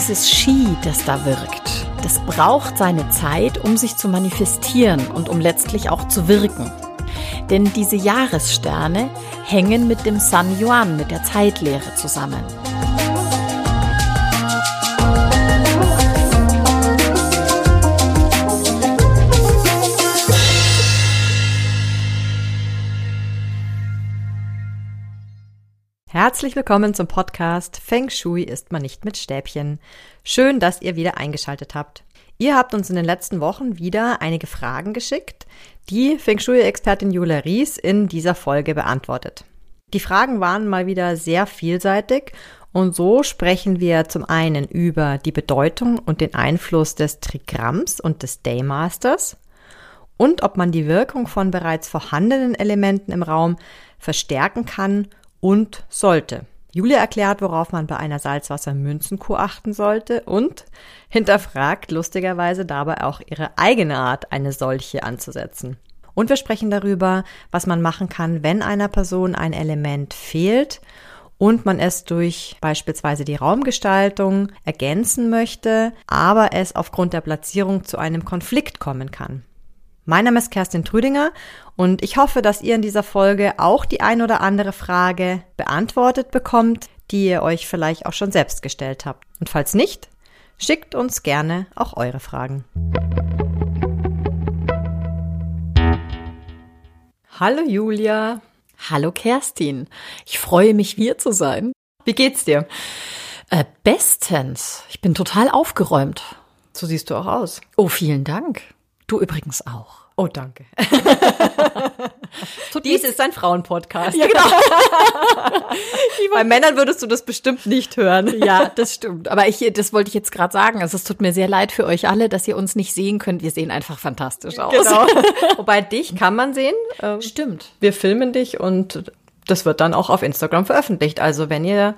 Dieses Ski, das da wirkt, das braucht seine Zeit, um sich zu manifestieren und um letztlich auch zu wirken. Denn diese Jahressterne hängen mit dem San Yuan, mit der Zeitlehre zusammen. Herzlich willkommen zum Podcast Feng Shui ist man nicht mit Stäbchen. Schön, dass ihr wieder eingeschaltet habt. Ihr habt uns in den letzten Wochen wieder einige Fragen geschickt, die Feng Shui-Expertin Julia Ries in dieser Folge beantwortet. Die Fragen waren mal wieder sehr vielseitig und so sprechen wir zum einen über die Bedeutung und den Einfluss des Trigramms und des Daymasters und ob man die Wirkung von bereits vorhandenen Elementen im Raum verstärken kann und sollte. Julia erklärt, worauf man bei einer Salzwassermünzenkur achten sollte und hinterfragt lustigerweise dabei auch ihre eigene Art, eine solche anzusetzen. Und wir sprechen darüber, was man machen kann, wenn einer Person ein Element fehlt und man es durch beispielsweise die Raumgestaltung ergänzen möchte, aber es aufgrund der Platzierung zu einem Konflikt kommen kann. Mein Name ist Kerstin Trüdinger und ich hoffe, dass ihr in dieser Folge auch die ein oder andere Frage beantwortet bekommt, die ihr euch vielleicht auch schon selbst gestellt habt. Und falls nicht, schickt uns gerne auch eure Fragen. Hallo Julia. Hallo Kerstin. Ich freue mich, hier zu sein. Wie geht's dir? Äh, bestens. Ich bin total aufgeräumt. So siehst du auch aus. Oh, vielen Dank. Du übrigens auch. Oh, danke. Dies ist ein Frauenpodcast. Ja, genau. Bei Männern würdest du das bestimmt nicht hören. Ja, das stimmt. Aber ich, das wollte ich jetzt gerade sagen. Also es tut mir sehr leid für euch alle, dass ihr uns nicht sehen könnt. Wir sehen einfach fantastisch aus. Genau. Wobei dich kann man sehen. Ähm, stimmt. Wir filmen dich und das wird dann auch auf Instagram veröffentlicht. Also wenn ihr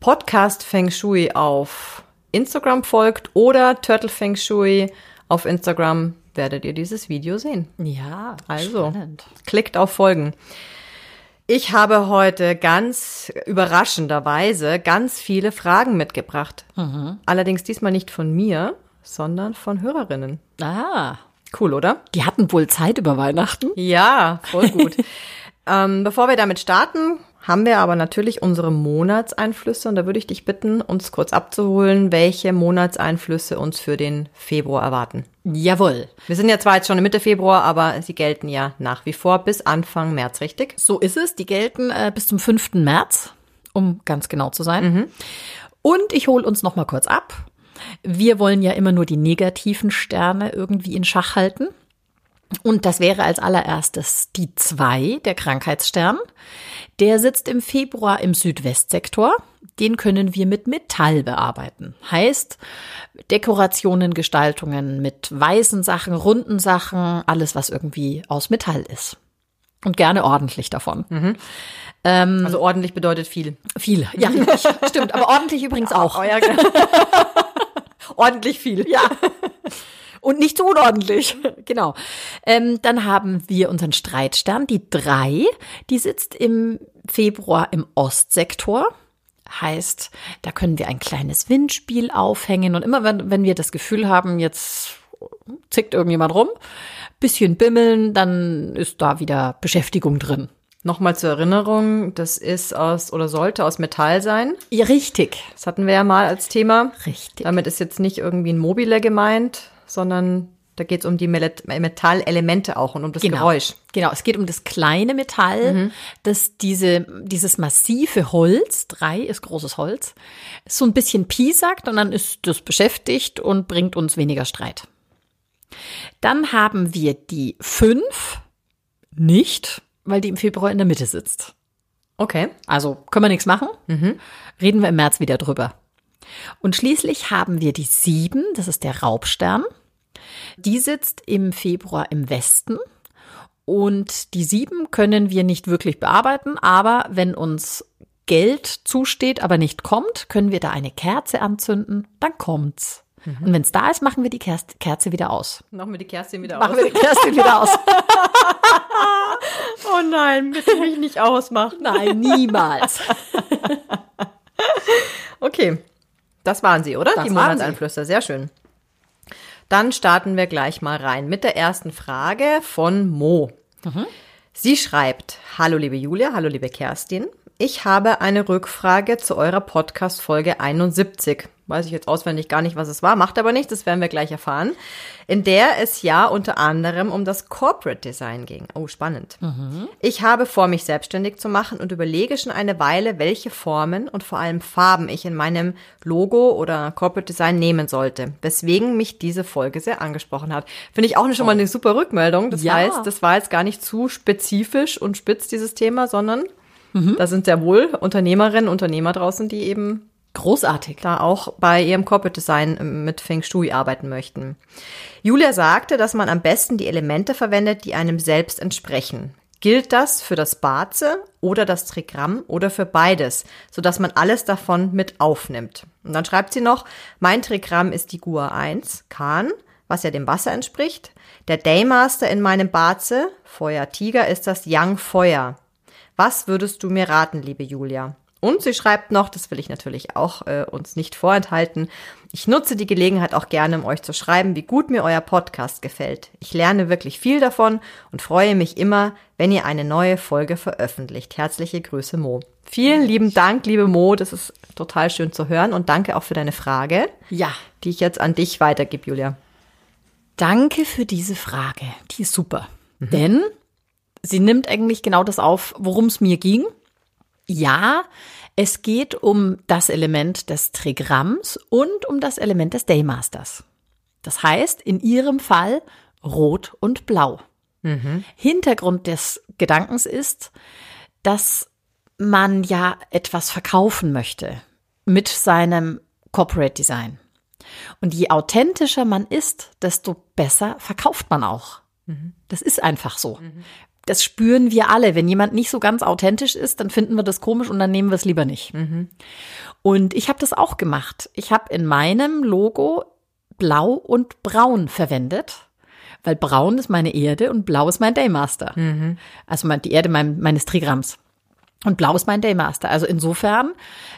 Podcast Feng Shui auf Instagram folgt oder Turtle Feng Shui auf Instagram, werdet ihr dieses Video sehen. Ja, also spannend. klickt auf Folgen. Ich habe heute ganz überraschenderweise ganz viele Fragen mitgebracht. Mhm. Allerdings diesmal nicht von mir, sondern von Hörerinnen. Ah. Cool, oder? Die hatten wohl Zeit über Weihnachten. Ja, voll gut. ähm, bevor wir damit starten, haben wir aber natürlich unsere Monatseinflüsse und da würde ich dich bitten, uns kurz abzuholen, welche Monatseinflüsse uns für den Februar erwarten. Jawohl. Wir sind ja zwar jetzt schon Mitte Februar, aber sie gelten ja nach wie vor bis Anfang März, richtig? So ist es. Die gelten äh, bis zum 5. März, um ganz genau zu sein. Mhm. Und ich hole uns noch mal kurz ab. Wir wollen ja immer nur die negativen Sterne irgendwie in Schach halten. Und das wäre als allererstes die 2, der Krankheitsstern. Der sitzt im Februar im Südwestsektor. Den können wir mit Metall bearbeiten. Heißt, Dekorationen, Gestaltungen mit weißen Sachen, runden Sachen, alles, was irgendwie aus Metall ist. Und gerne ordentlich davon. Mhm. Ähm, also ordentlich bedeutet viel. Viel, ja, stimmt. Aber ordentlich übrigens auch. Oh, ja, genau. ordentlich viel. Ja. Und nicht zu unordentlich. genau. Ähm, dann haben wir unseren Streitstern, die drei. Die sitzt im Februar im Ostsektor. Heißt, da können wir ein kleines Windspiel aufhängen. Und immer wenn, wenn wir das Gefühl haben, jetzt zickt irgendjemand rum, bisschen bimmeln, dann ist da wieder Beschäftigung drin. Nochmal zur Erinnerung, das ist aus oder sollte aus Metall sein. Ja, richtig. Das hatten wir ja mal als Thema. Richtig. Damit ist jetzt nicht irgendwie ein Mobile gemeint, sondern da geht es um die Metallelemente auch und um das genau. Geräusch. Genau, es geht um das kleine Metall, mhm. das diese, dieses massive Holz, drei ist großes Holz, so ein bisschen piesackt und dann ist das beschäftigt und bringt uns weniger Streit. Dann haben wir die fünf nicht, weil die im Februar in der Mitte sitzt. Okay. Also können wir nichts machen. Mhm. Reden wir im März wieder drüber. Und schließlich haben wir die sieben, das ist der Raubstern. Die sitzt im Februar im Westen. Und die sieben können wir nicht wirklich bearbeiten, aber wenn uns Geld zusteht, aber nicht kommt, können wir da eine Kerze anzünden, dann kommt's. Mhm. Und wenn es da ist, machen wir die Kerze wieder aus. Machen wir die Kerze wieder machen aus. Machen wir die Kerze wieder aus. oh nein, bitte mich nicht ausmachen. Nein, niemals. okay. Das waren sie, oder? Das die Monatseinflüster. Sehr schön. Dann starten wir gleich mal rein mit der ersten Frage von Mo. Sie schreibt, hallo liebe Julia, hallo liebe Kerstin. Ich habe eine Rückfrage zu eurer Podcast-Folge 71. Weiß ich jetzt auswendig gar nicht, was es war, macht aber nichts, das werden wir gleich erfahren. In der es ja unter anderem um das Corporate Design ging. Oh, spannend. Ich habe vor, mich selbstständig zu machen und überlege schon eine Weile, welche Formen und vor allem Farben ich in meinem Logo oder Corporate Design nehmen sollte, weswegen mich diese Folge sehr angesprochen hat. Finde ich auch schon mal eine super Rückmeldung. Das Ja. heißt, das war jetzt gar nicht zu spezifisch und spitz, dieses Thema, sondern da sind sehr wohl Unternehmerinnen, Unternehmer draußen, die eben Großartig. da auch bei ihrem Corporate Design ähm, mit Feng Shui arbeiten möchten. Julia sagte, dass man am besten die Elemente verwendet, die einem selbst entsprechen. Gilt das für das Baze oder das Trigramm oder für beides, sodass man alles davon mit aufnimmt? Und dann schreibt sie noch, mein Trigramm ist die Gua 1, Kahn, was ja dem Wasser entspricht. Der Daymaster in meinem Baze, Feuer Tiger, ist das Yang Feuer. Was würdest du mir raten, liebe Julia? Und sie schreibt noch, das will ich natürlich auch äh, uns nicht vorenthalten, ich nutze die Gelegenheit auch gerne, um euch zu schreiben, wie gut mir euer Podcast gefällt. Ich lerne wirklich viel davon und freue mich immer, wenn ihr eine neue Folge veröffentlicht. Herzliche Grüße, Mo. Vielen lieben Dank, liebe Mo, das ist total schön zu hören und danke auch für deine Frage, Ja. die ich jetzt an dich weitergebe, Julia. Danke für diese Frage. Die ist super. Denn sie nimmt eigentlich genau das auf, worum es mir ging. Ja, es geht um das Element des Trigramms und um das Element des Daymasters. Das heißt, in ihrem Fall Rot und Blau. Hintergrund des Gedankens ist, dass man ja etwas verkaufen möchte mit seinem Corporate Design. Und je authentischer man ist, desto besser verkauft man auch. Das ist einfach so. Das spüren wir alle. Wenn jemand nicht so ganz authentisch ist, dann finden wir das komisch und dann nehmen wir es lieber nicht. Und ich habe das auch gemacht. Ich habe in meinem Logo blau und braun verwendet, weil braun ist meine Erde und blau ist mein Daymaster. Also mein- die Erde mein, meines Trigramms. Und blau ist mein Daymaster. Also insofern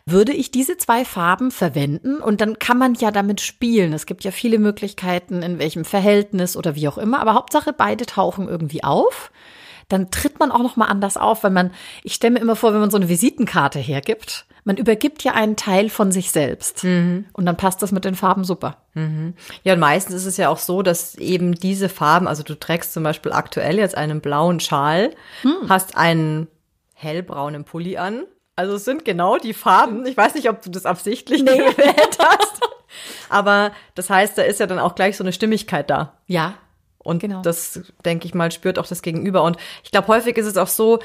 würde ich diese zwei Farben verwenden und dann kann man ja damit spielen. Es gibt ja viele Möglichkeiten, in welchem Verhältnis oder wie auch immer. Aber Hauptsache, beide tauchen irgendwie auf. Dann tritt man auch noch mal anders auf, weil man, ich stelle mir immer vor, wenn man so eine Visitenkarte hergibt, man übergibt ja einen Teil von sich selbst. Und dann passt das mit den Farben super. Ja, und meistens ist es ja auch so, dass eben diese Farben, also du trägst zum Beispiel aktuell jetzt einen blauen Schal, hast einen hellbraunen Pulli an. Also es sind genau die Farben. Ich weiß nicht, ob du das absichtlich gewählt hast. Aber das heißt, da ist ja dann auch gleich so eine Stimmigkeit da. Ja, Und Genau. das, denke ich mal, spürt auch das Gegenüber. Und ich glaube, häufig ist es auch so,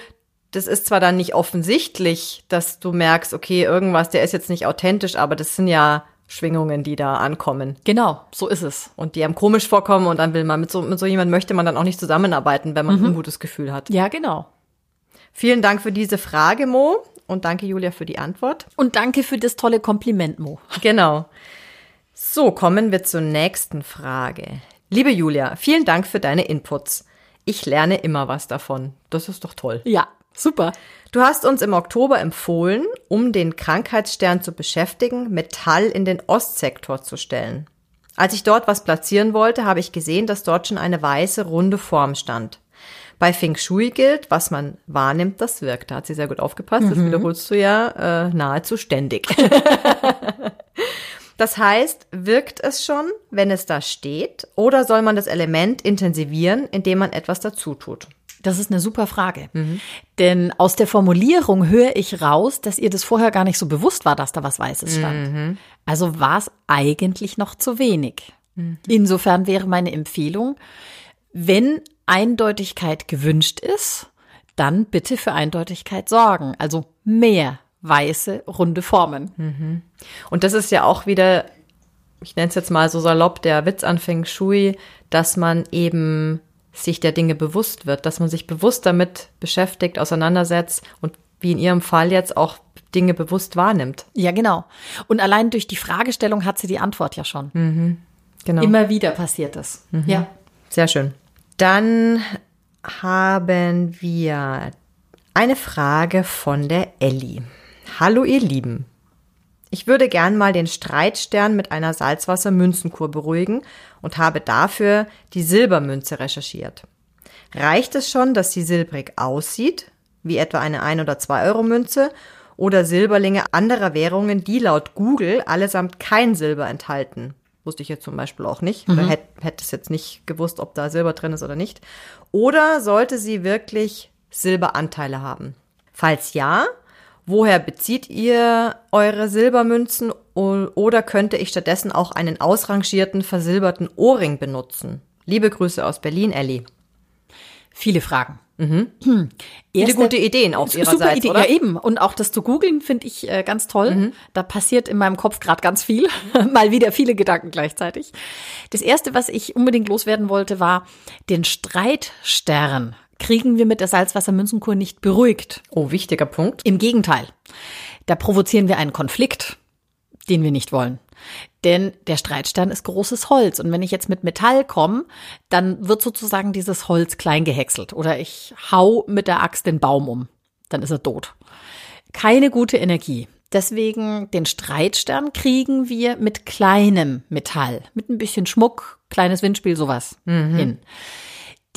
das ist zwar dann nicht offensichtlich, dass du merkst, okay, irgendwas, der ist jetzt nicht authentisch, aber das sind ja Schwingungen, die da ankommen genau, so ist es. und die einem komisch vorkommen und dann will man mit so, mit so jemand möchte man dann auch nicht zusammenarbeiten, wenn man ein gutes Gefühl hat. Ja, genau. Vielen Dank für diese Frage, Mo. Und danke, Julia, für die Antwort. Und danke für das tolle Kompliment, Mo. Genau. So, kommen wir zur nächsten Frage. Liebe Julia, vielen Dank für deine Inputs. Ich lerne immer was davon. Das ist doch toll. Ja, super. Du hast uns im Oktober empfohlen, um den Krankheitsstern zu beschäftigen, Metall in den Ostsektor zu stellen. Als ich dort was platzieren wollte, habe ich gesehen, dass dort schon eine weiße, runde Form stand. Bei Feng Shui gilt, was man wahrnimmt, das wirkt. Da hat sie sehr gut aufgepasst. Das wiederholst du ja äh, nahezu ständig. das heißt, wirkt es schon, wenn es da steht, oder soll man das Element intensivieren, indem man etwas dazu tut? Das ist eine super Frage. Denn aus der Formulierung höre ich raus, dass ihr das vorher gar nicht so bewusst war, dass da was Weißes stand. Also war es eigentlich noch zu wenig. Insofern wäre meine Empfehlung, wenn Eindeutigkeit gewünscht ist, dann bitte für Eindeutigkeit sorgen. Also mehr weiße, runde Formen. Und das ist ja auch wieder, ich nenne es jetzt mal so salopp, der Witz an Feng Shui, dass man eben sich der Dinge bewusst wird, dass man sich bewusst damit beschäftigt, auseinandersetzt und wie in ihrem Fall jetzt auch Dinge bewusst wahrnimmt. Ja, genau. Und allein durch die Fragestellung hat sie die Antwort ja schon. Genau. Immer wieder passiert es. Ja. Sehr schön. Dann haben wir eine Frage von der Elli. Hallo ihr Lieben. Ich würde gern mal den Streitstern mit einer Salzwassermünzenkur beruhigen und habe dafür die Silbermünze recherchiert. Reicht es schon, dass sie silbrig aussieht, wie etwa eine 1 oder 2 Euro Münze, oder Silberlinge anderer Währungen, die laut Google allesamt kein Silber enthalten? Wusste ich jetzt zum Beispiel auch nicht. Oder hätte, hätte es jetzt nicht gewusst, ob da Silber drin ist oder nicht. Oder sollte sie wirklich Silberanteile haben? Falls ja, woher bezieht ihr eure Silbermünzen oder könnte ich stattdessen auch einen ausrangierten, versilberten Ohrring benutzen? Liebe Grüße aus Berlin, Ellie. Viele Fragen. Mhm. Hm. Viele gute Ideen auf ihrerseits, Super Idee, oder? ja eben. Und auch das zu googeln finde ich äh, ganz toll. Mhm. Da passiert in meinem Kopf gerade ganz viel. Mal wieder viele Gedanken gleichzeitig. Das erste, was ich unbedingt loswerden wollte, war den Streitstern kriegen wir mit der Salzwassermünzenkur nicht beruhigt. Oh, wichtiger Punkt. Im Gegenteil. Da provozieren wir einen Konflikt, den wir nicht wollen. Denn der Streitstern ist großes Holz. Und wenn ich jetzt mit Metall komme, dann wird sozusagen dieses Holz klein gehäckselt. Oder ich hau mit der Axt den Baum um. Dann ist er tot. Keine gute Energie. Deswegen den Streitstern kriegen wir mit kleinem Metall, mit ein bisschen Schmuck, kleines Windspiel, sowas hin.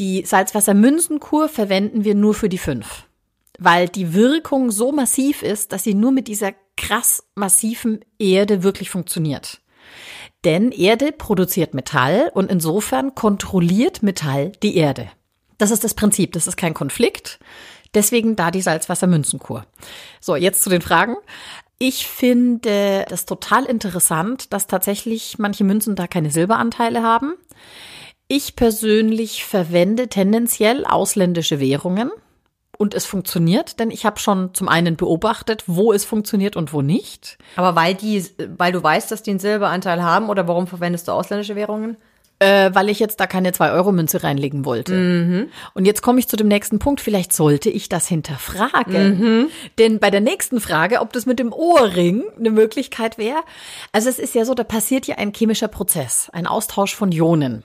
Die Salzwassermünzenkur verwenden wir nur für die fünf, weil die Wirkung so massiv ist, dass sie nur mit dieser krass massiven Erde wirklich funktioniert. Denn Erde produziert Metall und insofern kontrolliert Metall die Erde. Das ist das Prinzip, das ist kein Konflikt. Deswegen da die Salzwassermünzenkur. So, jetzt zu den Fragen. Ich finde das total interessant, dass tatsächlich manche Münzen da keine Silberanteile haben. Ich persönlich verwende tendenziell ausländische Währungen und es funktioniert, denn ich habe schon zum einen beobachtet, wo es funktioniert und wo nicht. Aber weil die, weil du weißt, dass die einen Silberanteil haben oder warum verwendest du ausländische Währungen? Äh, weil ich jetzt da keine 2-Euro-Münze reinlegen wollte. Und jetzt komme ich zu dem nächsten Punkt. Vielleicht sollte ich das hinterfragen. Denn bei der nächsten Frage, ob das mit dem Ohrring eine Möglichkeit wäre. Also es ist ja so, da passiert ja ein chemischer Prozess, ein Austausch von Ionen.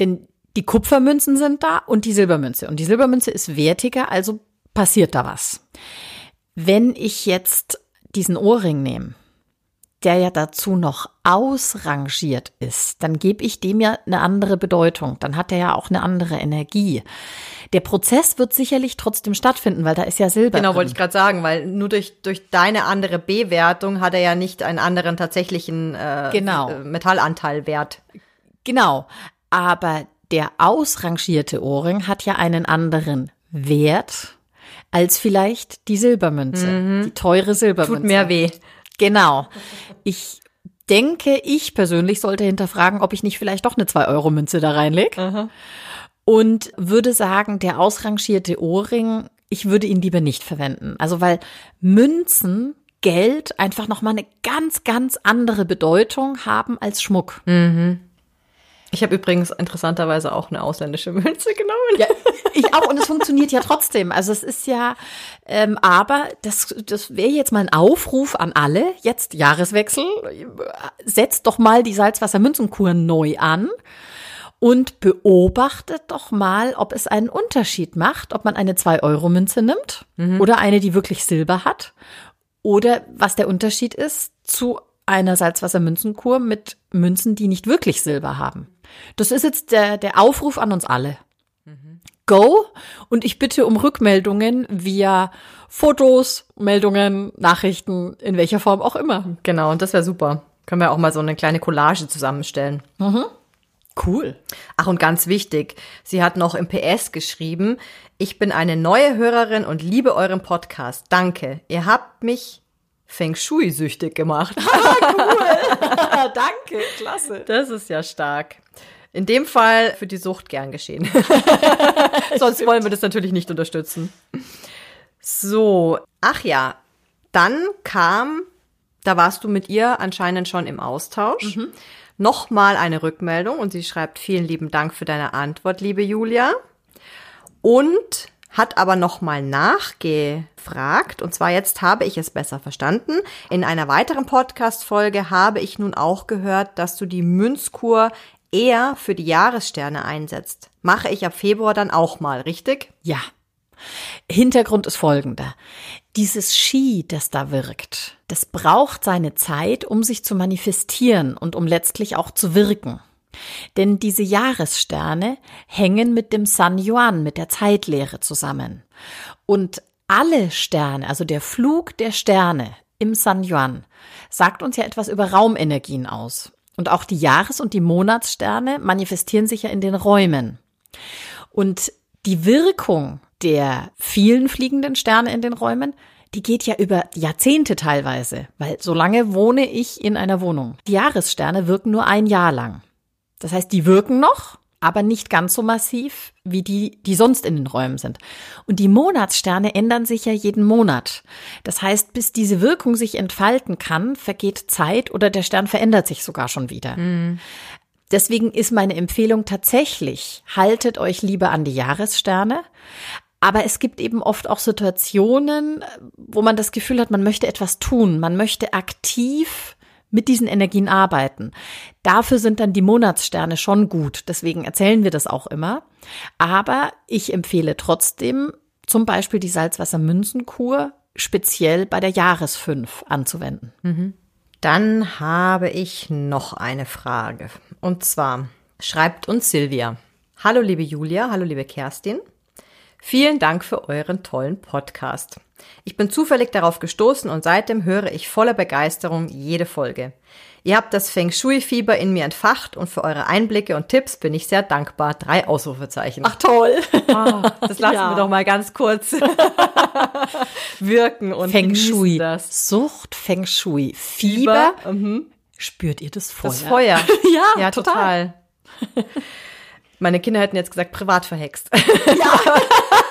Denn die Kupfermünzen sind da und die Silbermünze. Und die Silbermünze ist wertiger, also passiert da was. Wenn ich jetzt diesen Ohrring nehme, der ja dazu noch ausrangiert ist, dann gebe ich dem ja eine andere Bedeutung. Dann hat er ja auch eine andere Energie. Der Prozess wird sicherlich trotzdem stattfinden, weil da ist ja Silber. Genau, drin. wollte ich gerade sagen, weil nur durch, durch deine andere Bewertung hat er ja nicht einen anderen tatsächlichen äh, Genau. Metallanteilwert. Genau. Aber der ausrangierte Ohrring hat ja einen anderen Wert als vielleicht die Silbermünze, die teure Silbermünze. Mhm. Tut mehr weh. Genau. Ich denke, ich persönlich sollte hinterfragen, ob ich nicht vielleicht doch eine 2-Euro-Münze da reinlege. Und würde sagen, der ausrangierte Ohrring, ich würde ihn lieber nicht verwenden. Also weil Münzen, Geld einfach nochmal eine ganz, ganz andere Bedeutung haben als Schmuck. Ich habe übrigens interessanterweise auch eine ausländische Münze genommen. Ja, ich auch. Und es funktioniert ja trotzdem. Also es ist ja, ähm, aber das, das wäre jetzt mal ein Aufruf an alle. Jetzt Jahreswechsel. Setzt doch mal die Salzwassermünzenkur neu an und beobachtet doch mal, ob es einen Unterschied macht, ob man eine 2-Euro-Münze nimmt oder eine, die wirklich Silber hat. Oder was der Unterschied ist zu einer Salzwassermünzenkur mit Münzen, die nicht wirklich Silber haben. Das ist jetzt der, der Aufruf an uns alle. Go und ich bitte um Rückmeldungen via Fotos, Meldungen, Nachrichten, in welcher Form auch immer. Genau, und das wäre super. Können wir auch mal so eine kleine Collage zusammenstellen. Cool. Ach, und ganz wichtig, sie hat noch im PS geschrieben, ich bin eine neue Hörerin und liebe euren Podcast. Danke. Ihr habt mich Feng Shui süchtig gemacht. Danke, klasse. Das ist ja stark. In dem Fall für die Sucht gern geschehen. Sonst wollen wir das natürlich nicht unterstützen. So, ach ja, dann kam, da warst du mit ihr anscheinend schon im Austausch. Nochmal eine Rückmeldung und sie schreibt, vielen lieben Dank für deine Antwort, liebe Julia. Und hat aber nochmal nachgefragt. Und zwar jetzt habe ich es besser verstanden. In einer weiteren Podcast-Folge habe ich nun auch gehört, dass du die Münzkur eher für die Jahressterne einsetzt. Mache ich ab Februar dann auch mal, richtig? Ja. Hintergrund ist folgender. dieses Ski, das da wirkt, das braucht seine Zeit, um sich zu manifestieren und um letztlich auch zu wirken. Denn diese Jahressterne hängen mit dem San Yuan, mit der Zeitlehre zusammen. Und alle Sterne, also der Flug der Sterne im San Yuan, sagt uns ja etwas über Raumenergien aus. Und auch die Jahres- und die Monatssterne manifestieren sich ja in den Räumen. Und die Wirkung der vielen fliegenden Sterne in den Räumen, die geht ja über Jahrzehnte teilweise, weil so lange wohne ich in einer Wohnung. Die Jahressterne wirken nur ein Jahr lang. Das heißt, die wirken noch, aber nicht ganz so massiv wie die, die sonst in den Räumen sind. Und die Monatssterne ändern sich ja jeden Monat. Das heißt, bis diese Wirkung sich entfalten kann, vergeht Zeit oder der Stern verändert sich sogar schon wieder. Mhm. Deswegen ist meine Empfehlung tatsächlich, haltet euch lieber an die Jahressterne. Aber es gibt eben oft auch Situationen, wo man das Gefühl hat, man möchte etwas tun, man möchte aktiv mit diesen Energien arbeiten. Dafür sind dann die Monatssterne schon gut. Deswegen erzählen wir das auch immer. Aber ich empfehle trotzdem zum Beispiel die Salzwassermünzenkur speziell bei der Jahresfünf anzuwenden. Mhm. Dann habe ich noch eine Frage. Und zwar schreibt uns Silvia. Hallo liebe Julia, hallo liebe Kerstin. Vielen Dank für euren tollen Podcast. Ich bin zufällig darauf gestoßen und seitdem höre ich voller Begeisterung jede Folge. Ihr habt das Feng Shui-Fieber in mir entfacht und für eure Einblicke und Tipps bin ich sehr dankbar. Drei Ausrufezeichen. Ach toll. Oh, das lassen ja. wir doch mal ganz kurz wirken und Feng Shui. Das. Sucht Feng Shui. Fieber. Fieber. Mhm. Spürt ihr das Feuer? Das Feuer. ja, ja, total. total. Meine Kinder hätten jetzt gesagt, privat verhext. Ja.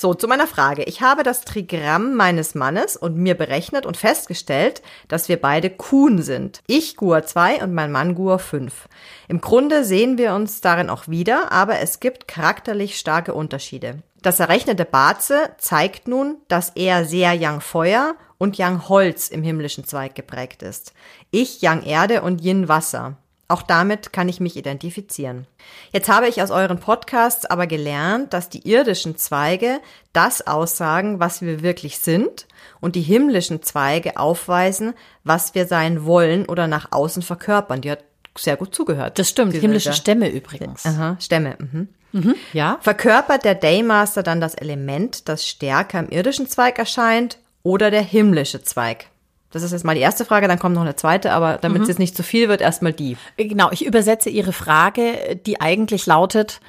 So, zu meiner Frage. Ich habe das Trigramm meines Mannes und mir berechnet und festgestellt, dass wir beide Kuhn sind. Ich Gua 2 und mein Mann Gua 5. Im Grunde sehen wir uns darin auch wieder, aber es gibt charakterlich starke Unterschiede. Das errechnete Baze zeigt nun, dass er sehr Yang Feuer und Yang Holz im himmlischen Zweig geprägt ist. Ich Yang Erde und Yin Wasser. Auch damit kann ich mich identifizieren. Jetzt habe ich aus euren Podcasts aber gelernt, dass die irdischen Zweige das aussagen, was wir wirklich sind und die himmlischen Zweige aufweisen, was wir sein wollen oder nach außen verkörpern. Die hat sehr gut zugehört. Das stimmt, himmlische Stämme übrigens. Aha, Stämme. Mhm. Mhm, ja. Verkörpert der Daymaster dann das Element, das stärker im irdischen Zweig erscheint oder der himmlische Zweig? Das ist jetzt mal die erste Frage, dann kommt noch eine zweite, aber damit mhm. es jetzt nicht zu viel wird, erstmal die. Genau, ich übersetze Ihre Frage, die eigentlich lautet,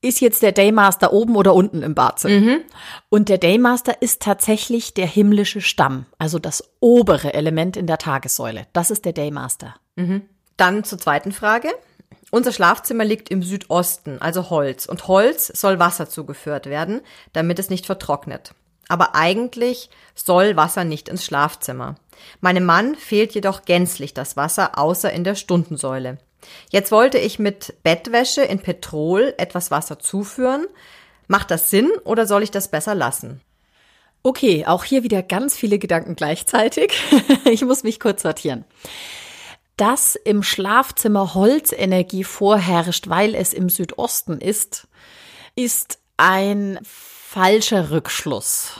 ist jetzt der Daymaster oben oder unten im Barzimmer? Mhm. Und der Daymaster ist tatsächlich der himmlische Stamm, also das obere Element in der Tagessäule. Das ist der Daymaster. Mhm. Dann zur zweiten Frage. Unser Schlafzimmer liegt im Südosten, also Holz. Und Holz soll Wasser zugeführt werden, damit es nicht vertrocknet. Aber eigentlich soll Wasser nicht ins Schlafzimmer. Meinem Mann fehlt jedoch gänzlich das Wasser, außer in der Stundensäule. Jetzt wollte ich mit Bettwäsche in Petrol etwas Wasser zuführen. Macht das Sinn oder soll ich das besser lassen? Okay, auch hier wieder ganz viele Gedanken gleichzeitig. ich muss mich kurz sortieren. Dass im Schlafzimmer Holzenergie vorherrscht, weil es im Südosten ist, ist ein falscher Rückschluss.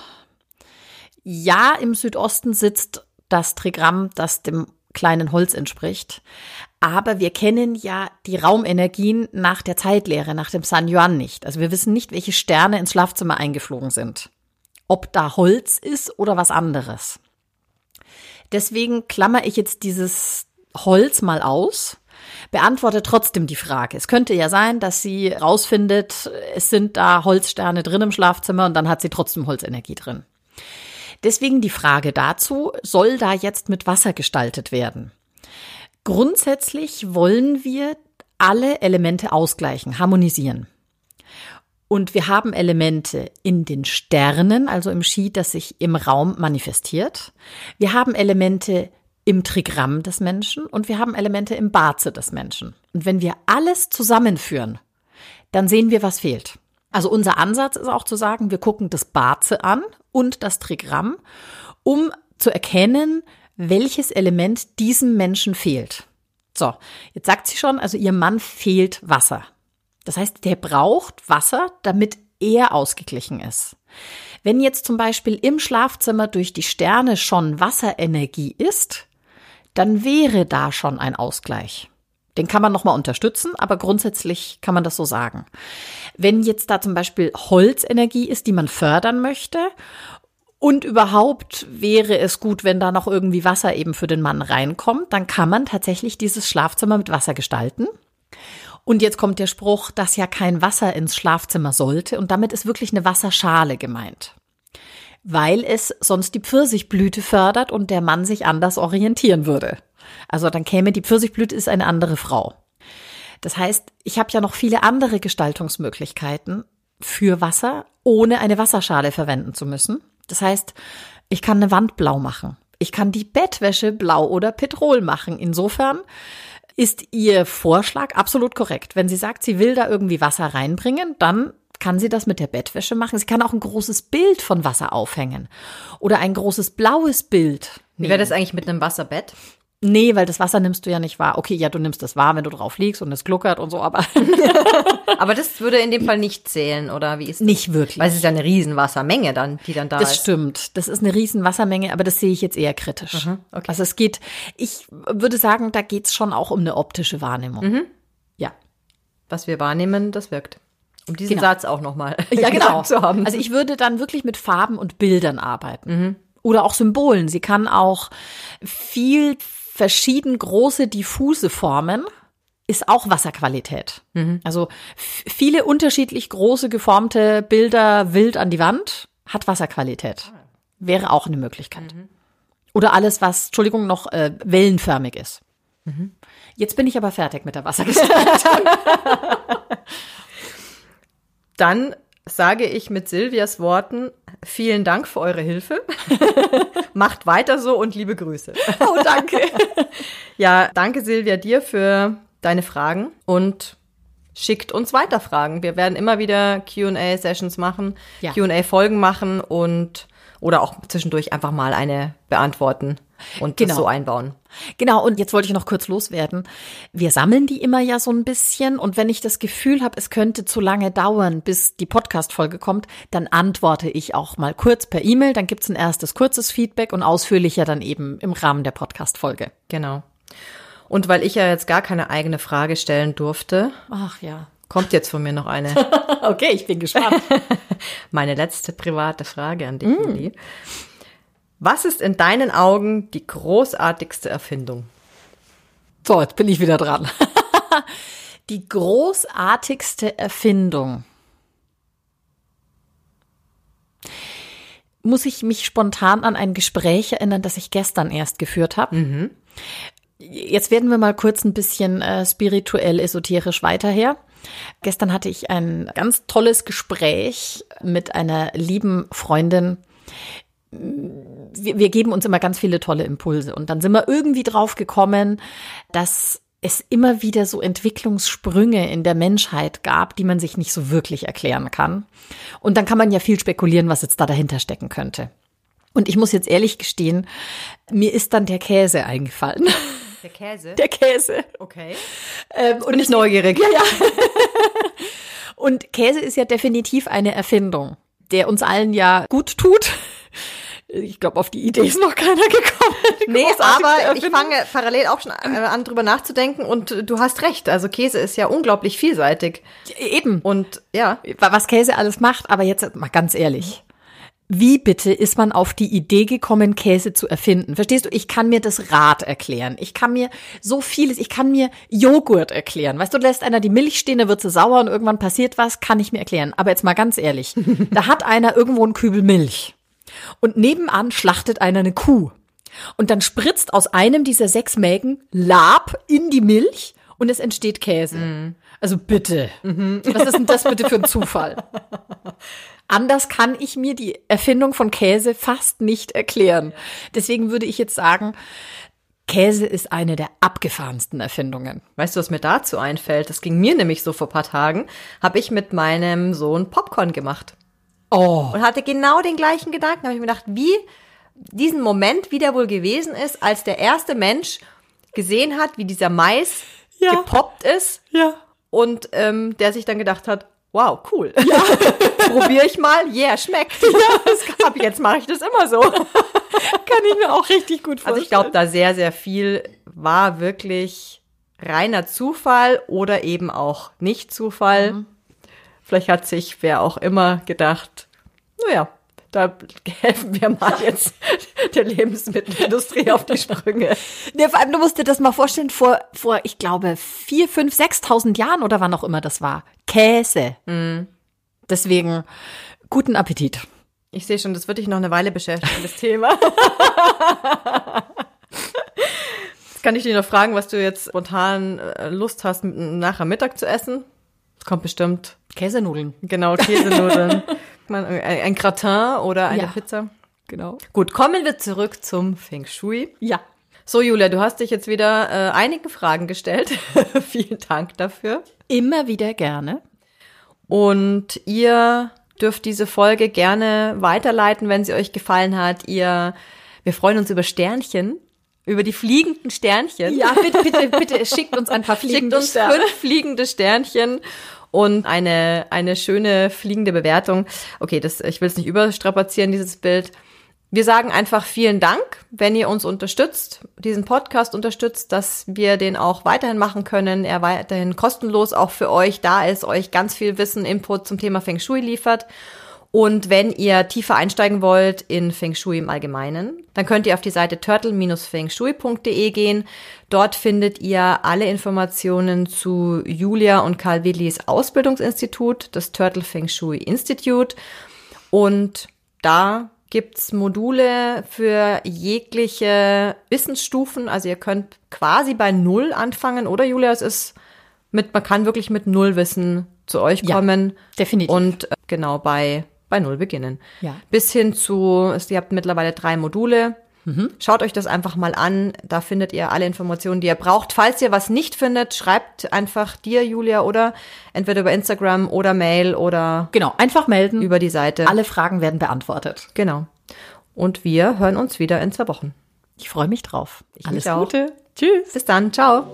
Ja, im Südosten sitzt das Trigramm, das dem kleinen Holz entspricht. Aber wir kennen ja die Raumenergien nach der Zeitlehre, nach dem San Yuan nicht. Also wir wissen nicht, welche Sterne ins Schlafzimmer eingeflogen sind. Ob da Holz ist oder was anderes. Deswegen klammer ich jetzt dieses Holz mal aus, beantworte trotzdem die Frage. Es könnte ja sein, dass sie rausfindet, es sind da Holzsterne drin im Schlafzimmer und dann hat sie trotzdem Holzenergie drin. Deswegen die Frage dazu, soll da jetzt mit Wasser gestaltet werden? Grundsätzlich wollen wir alle Elemente ausgleichen, harmonisieren. Und wir haben Elemente in den Sternen, also im Ski, das sich im Raum manifestiert. Wir haben Elemente im Trigramm des Menschen und wir haben Elemente im Baze des Menschen. Und wenn wir alles zusammenführen, dann sehen wir, was fehlt. Also unser Ansatz ist auch zu sagen, wir gucken das Baze an und das Trigramm, um zu erkennen, welches Element diesem Menschen fehlt. So, jetzt sagt sie schon, also ihr Mann fehlt Wasser. Das heißt, der braucht Wasser, damit eher ausgeglichen ist. Wenn jetzt zum Beispiel im Schlafzimmer durch die Sterne schon Wasserenergie ist, dann wäre da schon ein Ausgleich. Den kann man nochmal unterstützen, aber grundsätzlich kann man das so sagen. Wenn jetzt da zum Beispiel Holzenergie ist, die man fördern möchte und überhaupt wäre es gut, wenn da noch irgendwie Wasser eben für den Mann reinkommt, dann kann man tatsächlich dieses Schlafzimmer mit Wasser gestalten. Und jetzt kommt der Spruch, dass ja kein Wasser ins Schlafzimmer sollte und damit ist wirklich eine Wasserschale gemeint. Weil es sonst die Pfirsichblüte fördert und der Mann sich anders orientieren würde. Also dann käme die Pfirsichblüte ist eine andere Frau. Das heißt, ich habe ja noch viele andere Gestaltungsmöglichkeiten für Wasser, ohne eine Wasserschale verwenden zu müssen. Das heißt, ich kann eine Wand blau machen. Ich kann die Bettwäsche blau oder Petrol machen. Insofern ist Ihr Vorschlag absolut korrekt. Wenn sie sagt, sie will da irgendwie Wasser reinbringen, dann kann sie das mit der Bettwäsche machen. Sie kann auch ein großes Bild von Wasser aufhängen oder ein großes blaues Bild. Wie wäre das eigentlich mit einem Wasserbett? Nee, weil das Wasser nimmst du ja nicht wahr. Okay, ja, du nimmst das wahr, wenn du drauf liegst und es gluckert und so, aber. aber das würde in dem Fall nicht zählen, oder wie ist das? Nicht wirklich. Weil es ist ja eine Riesenwassermenge dann, die dann da das ist. Das stimmt. Das ist eine Riesenwassermenge, aber das sehe ich jetzt eher kritisch. Mhm, okay. Also es geht, ich würde sagen, da geht's schon auch um eine optische Wahrnehmung. Mhm. Ja. Was wir wahrnehmen, das wirkt. Um diesen genau. Satz auch nochmal ja, genau. zu haben. Also ich würde dann wirklich mit Farben und Bildern arbeiten. Mhm. Oder auch Symbolen. Sie kann auch viel verschieden große diffuse Formen ist auch Wasserqualität. Mhm. Also viele unterschiedlich große geformte Bilder wild an die Wand hat Wasserqualität. Wäre auch eine Möglichkeit. Mhm. Oder alles, was, Entschuldigung, noch äh, wellenförmig ist. Mhm. Jetzt bin ich aber fertig mit der Wassergestaltung. Dann sage ich mit Silvias Worten, vielen Dank für eure Hilfe. Macht weiter so und liebe Grüße. Oh, danke. ja, danke Silvia dir für deine Fragen und schickt uns weiter Fragen. Wir werden immer wieder Q&A-Sessions machen, ja. Q&A-Folgen machen und oder auch zwischendurch einfach mal eine beantworten und genau. das so einbauen. Genau, und jetzt wollte ich noch kurz loswerden. Wir sammeln die immer ja so ein bisschen und wenn ich das Gefühl habe, es könnte zu lange dauern, bis die Podcast-Folge kommt, dann antworte ich auch mal kurz per E-Mail, dann gibt's ein erstes kurzes Feedback und ausführlicher dann eben im Rahmen der Podcast-Folge. Genau. Und weil ich ja jetzt gar keine eigene Frage stellen durfte. Ach ja. Kommt jetzt von mir noch eine. okay, ich bin gespannt. Meine letzte private Frage an dich, mm. Was ist in deinen Augen die großartigste Erfindung? So, jetzt bin ich wieder dran. die großartigste Erfindung. Muss ich mich spontan an ein Gespräch erinnern, das ich gestern erst geführt habe? Mhm. Jetzt werden wir mal kurz ein bisschen äh, spirituell, esoterisch weiterher. Gestern hatte ich ein ganz tolles Gespräch mit einer lieben Freundin, wir, wir geben uns immer ganz viele tolle Impulse. Und dann sind wir irgendwie drauf gekommen, dass es immer wieder so Entwicklungssprünge in der Menschheit gab, die man sich nicht so wirklich erklären kann. Und dann kann man ja viel spekulieren, was jetzt da dahinter stecken könnte. Und ich muss jetzt ehrlich gestehen, mir ist dann der Käse eingefallen. Der Käse? Der Käse. Okay. Ähm, und ich neugierig. Ja, ja. und Käse ist ja definitiv eine Erfindung, der uns allen ja gut tut. Ich glaube, auf die Idee ist noch keiner gekommen. Nee, aber ich fange parallel auch schon äh, an, drüber nachzudenken und du hast recht. Also Käse ist ja unglaublich vielseitig. Eben. Und ja. Was Käse alles macht, aber jetzt mal ganz ehrlich. Wie bitte ist man auf die Idee gekommen, Käse zu erfinden? Verstehst du? Ich kann mir das Rad erklären. Ich kann mir so vieles, ich kann mir Joghurt erklären. Weißt du, lässt einer die Milch stehen, dann wird sie sauer und irgendwann passiert was, kann ich mir erklären. Aber jetzt mal ganz ehrlich. da hat einer irgendwo einen Kübel Milch. Und nebenan schlachtet einer eine Kuh. Und dann spritzt aus einem dieser sechs Mägen Lab in die Milch und es entsteht Käse. Mm. Also bitte. Mhm. Was ist denn das bitte für ein Zufall? Anders kann ich mir die Erfindung von Käse fast nicht erklären. Deswegen würde ich jetzt sagen, Käse ist eine der abgefahrensten Erfindungen. Weißt du, was mir dazu einfällt? Das ging mir nämlich so vor paar Tagen. Habe ich mit meinem Sohn Popcorn gemacht. Oh. Und hatte genau den gleichen Gedanken. Habe ich mir gedacht, wie diesen Moment wieder wohl gewesen ist, als der erste Mensch gesehen hat, wie dieser Mais ja. gepoppt ist. Ja. Und ähm, der sich dann gedacht hat, wow, cool. Ja. Probiere ich mal, yeah, schmeckt. Ja, ich, jetzt mache ich das immer so. Kann ich mir auch richtig gut vorstellen. Also ich glaube, da sehr, sehr viel war wirklich reiner Zufall oder eben auch nicht Zufall. Mhm. Vielleicht hat sich wer auch immer gedacht, naja, da helfen wir mal jetzt der Lebensmittelindustrie auf die Sprünge. Nee, vor allem, du musst dir das mal vorstellen, vor, vor ich glaube, vier, fünf, sechstausend Jahren oder wann auch immer das war. Käse. Mm. Deswegen, guten Appetit. Ich sehe schon, das wird dich noch eine Weile beschäftigen, das Thema. Jetzt kann ich dich noch fragen, was du jetzt spontan äh, Lust hast, nachher Mittag zu essen. Es kommt bestimmt. Käsenudeln. Genau, Käsenudeln. ein Gratin oder eine ja, Pizza. Genau. Gut, kommen wir zurück zum Feng Shui. Ja. So, Julia, du hast dich jetzt wieder äh, einige Fragen gestellt. Vielen Dank dafür. Immer wieder gerne. Und ihr dürft diese Folge gerne weiterleiten, wenn sie euch gefallen hat. Ihr, wir freuen uns über Sternchen, über die fliegenden Sternchen. Ja, bitte, bitte, bitte schickt uns ein paar fliegende Schickt uns fünf fliegende Sternchen und eine, eine schöne fliegende Bewertung. Okay, das, ich will es nicht überstrapazieren, dieses Bild. Wir sagen einfach vielen Dank, wenn ihr uns unterstützt, diesen Podcast unterstützt, dass wir den auch weiterhin machen können, er weiterhin kostenlos auch für euch da ist, euch ganz viel Wissen, Input zum Thema Feng Shui liefert. Und wenn ihr tiefer einsteigen wollt in Feng Shui im Allgemeinen, dann könnt ihr auf die Seite turtle-fengshui.de gehen. Dort findet ihr alle Informationen zu Julia und Karl Willis Ausbildungsinstitut, das Turtle Feng Shui Institute. Und da gibt's Module für jegliche Wissensstufen. Also ihr könnt quasi bei Null anfangen, oder Julia? Es ist mit, man kann wirklich mit Null Wissen zu euch kommen. Ja, definitiv. Und äh, genau bei bei Null beginnen. Ja. Bis hin zu, ihr habt mittlerweile drei Module. Mhm. Schaut euch das einfach mal an. Da findet ihr alle Informationen, die ihr braucht. Falls ihr was nicht findet, schreibt einfach dir, Julia, oder entweder über Instagram oder Mail oder. Genau, einfach melden. Über die Seite. Alle Fragen werden beantwortet. Genau. Und wir hören uns wieder in zwei Wochen. Ich freue mich drauf. Ich Alles Gute. Tschüss. Bis dann. Ciao.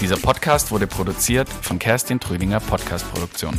Dieser Podcast wurde produziert von Kerstin Trüdinger Podcast Produktion.